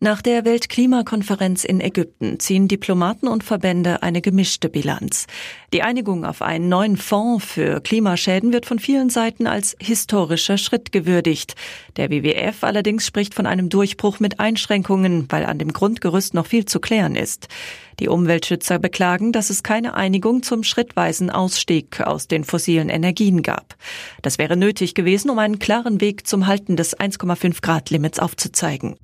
Nach der Weltklimakonferenz in Ägypten ziehen Diplomaten und Verbände eine gemischte Bilanz. Die Einigung auf einen neuen Fonds für Klimaschäden wird von vielen Seiten als historischer Schritt gewürdigt. Der WWF allerdings spricht von einem Durchbruch mit Einschränkungen, weil an dem Grundgerüst noch viel zu klären ist. Die Umweltschützer beklagen, dass es keine Einigung zum schrittweisen Ausstieg aus den fossilen Energien gab. Das wäre nötig gewesen, um einen klaren Weg zum Halten des 1,5 Grad Limits aufzuzeigen.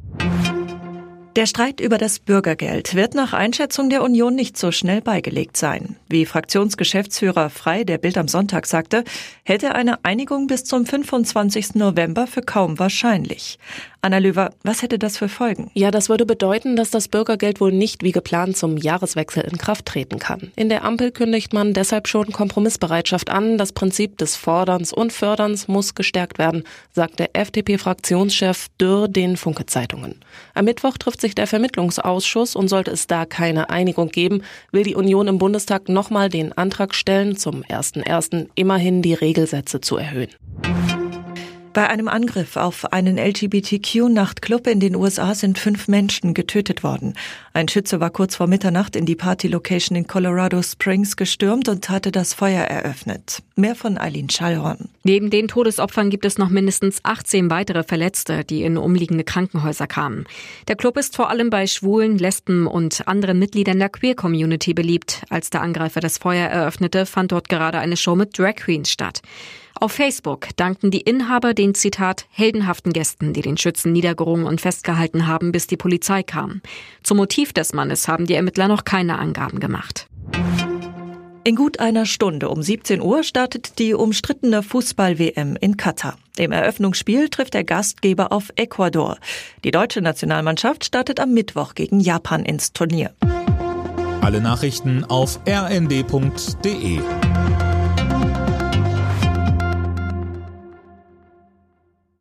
Der Streit über das Bürgergeld wird nach Einschätzung der Union nicht so schnell beigelegt sein. Wie Fraktionsgeschäftsführer Frei der Bild am Sonntag sagte, hätte eine Einigung bis zum 25. November für kaum wahrscheinlich. Anna Löwer, was hätte das für Folgen? Ja, das würde bedeuten, dass das Bürgergeld wohl nicht wie geplant zum Jahreswechsel in Kraft treten kann. In der Ampel kündigt man deshalb schon Kompromissbereitschaft an. Das Prinzip des Forderns und Förderns muss gestärkt werden, sagt der FDP-Fraktionschef Dürr den Funke-Zeitungen. Am Mittwoch trifft sich der Vermittlungsausschuss und sollte es da keine Einigung geben, will die Union im Bundestag nochmal den Antrag stellen, zum 1.1. immerhin die Regelsätze zu erhöhen. Bei einem Angriff auf einen LGBTQ-Nachtclub in den USA sind fünf Menschen getötet worden. Ein Schütze war kurz vor Mitternacht in die Party-Location in Colorado Springs gestürmt und hatte das Feuer eröffnet. Mehr von Eileen Schallhorn. Neben den Todesopfern gibt es noch mindestens 18 weitere Verletzte, die in umliegende Krankenhäuser kamen. Der Club ist vor allem bei Schwulen, Lesben und anderen Mitgliedern der Queer-Community beliebt. Als der Angreifer das Feuer eröffnete, fand dort gerade eine Show mit Drag Queens statt. Auf Facebook dankten die Inhaber den Zitat heldenhaften Gästen, die den Schützen niedergerungen und festgehalten haben, bis die Polizei kam. Zum Motiv des Mannes haben die Ermittler noch keine Angaben gemacht. In gut einer Stunde um 17 Uhr startet die umstrittene Fußball-WM in Katar. Im Eröffnungsspiel trifft der Gastgeber auf Ecuador. Die deutsche Nationalmannschaft startet am Mittwoch gegen Japan ins Turnier. Alle Nachrichten auf rnd.de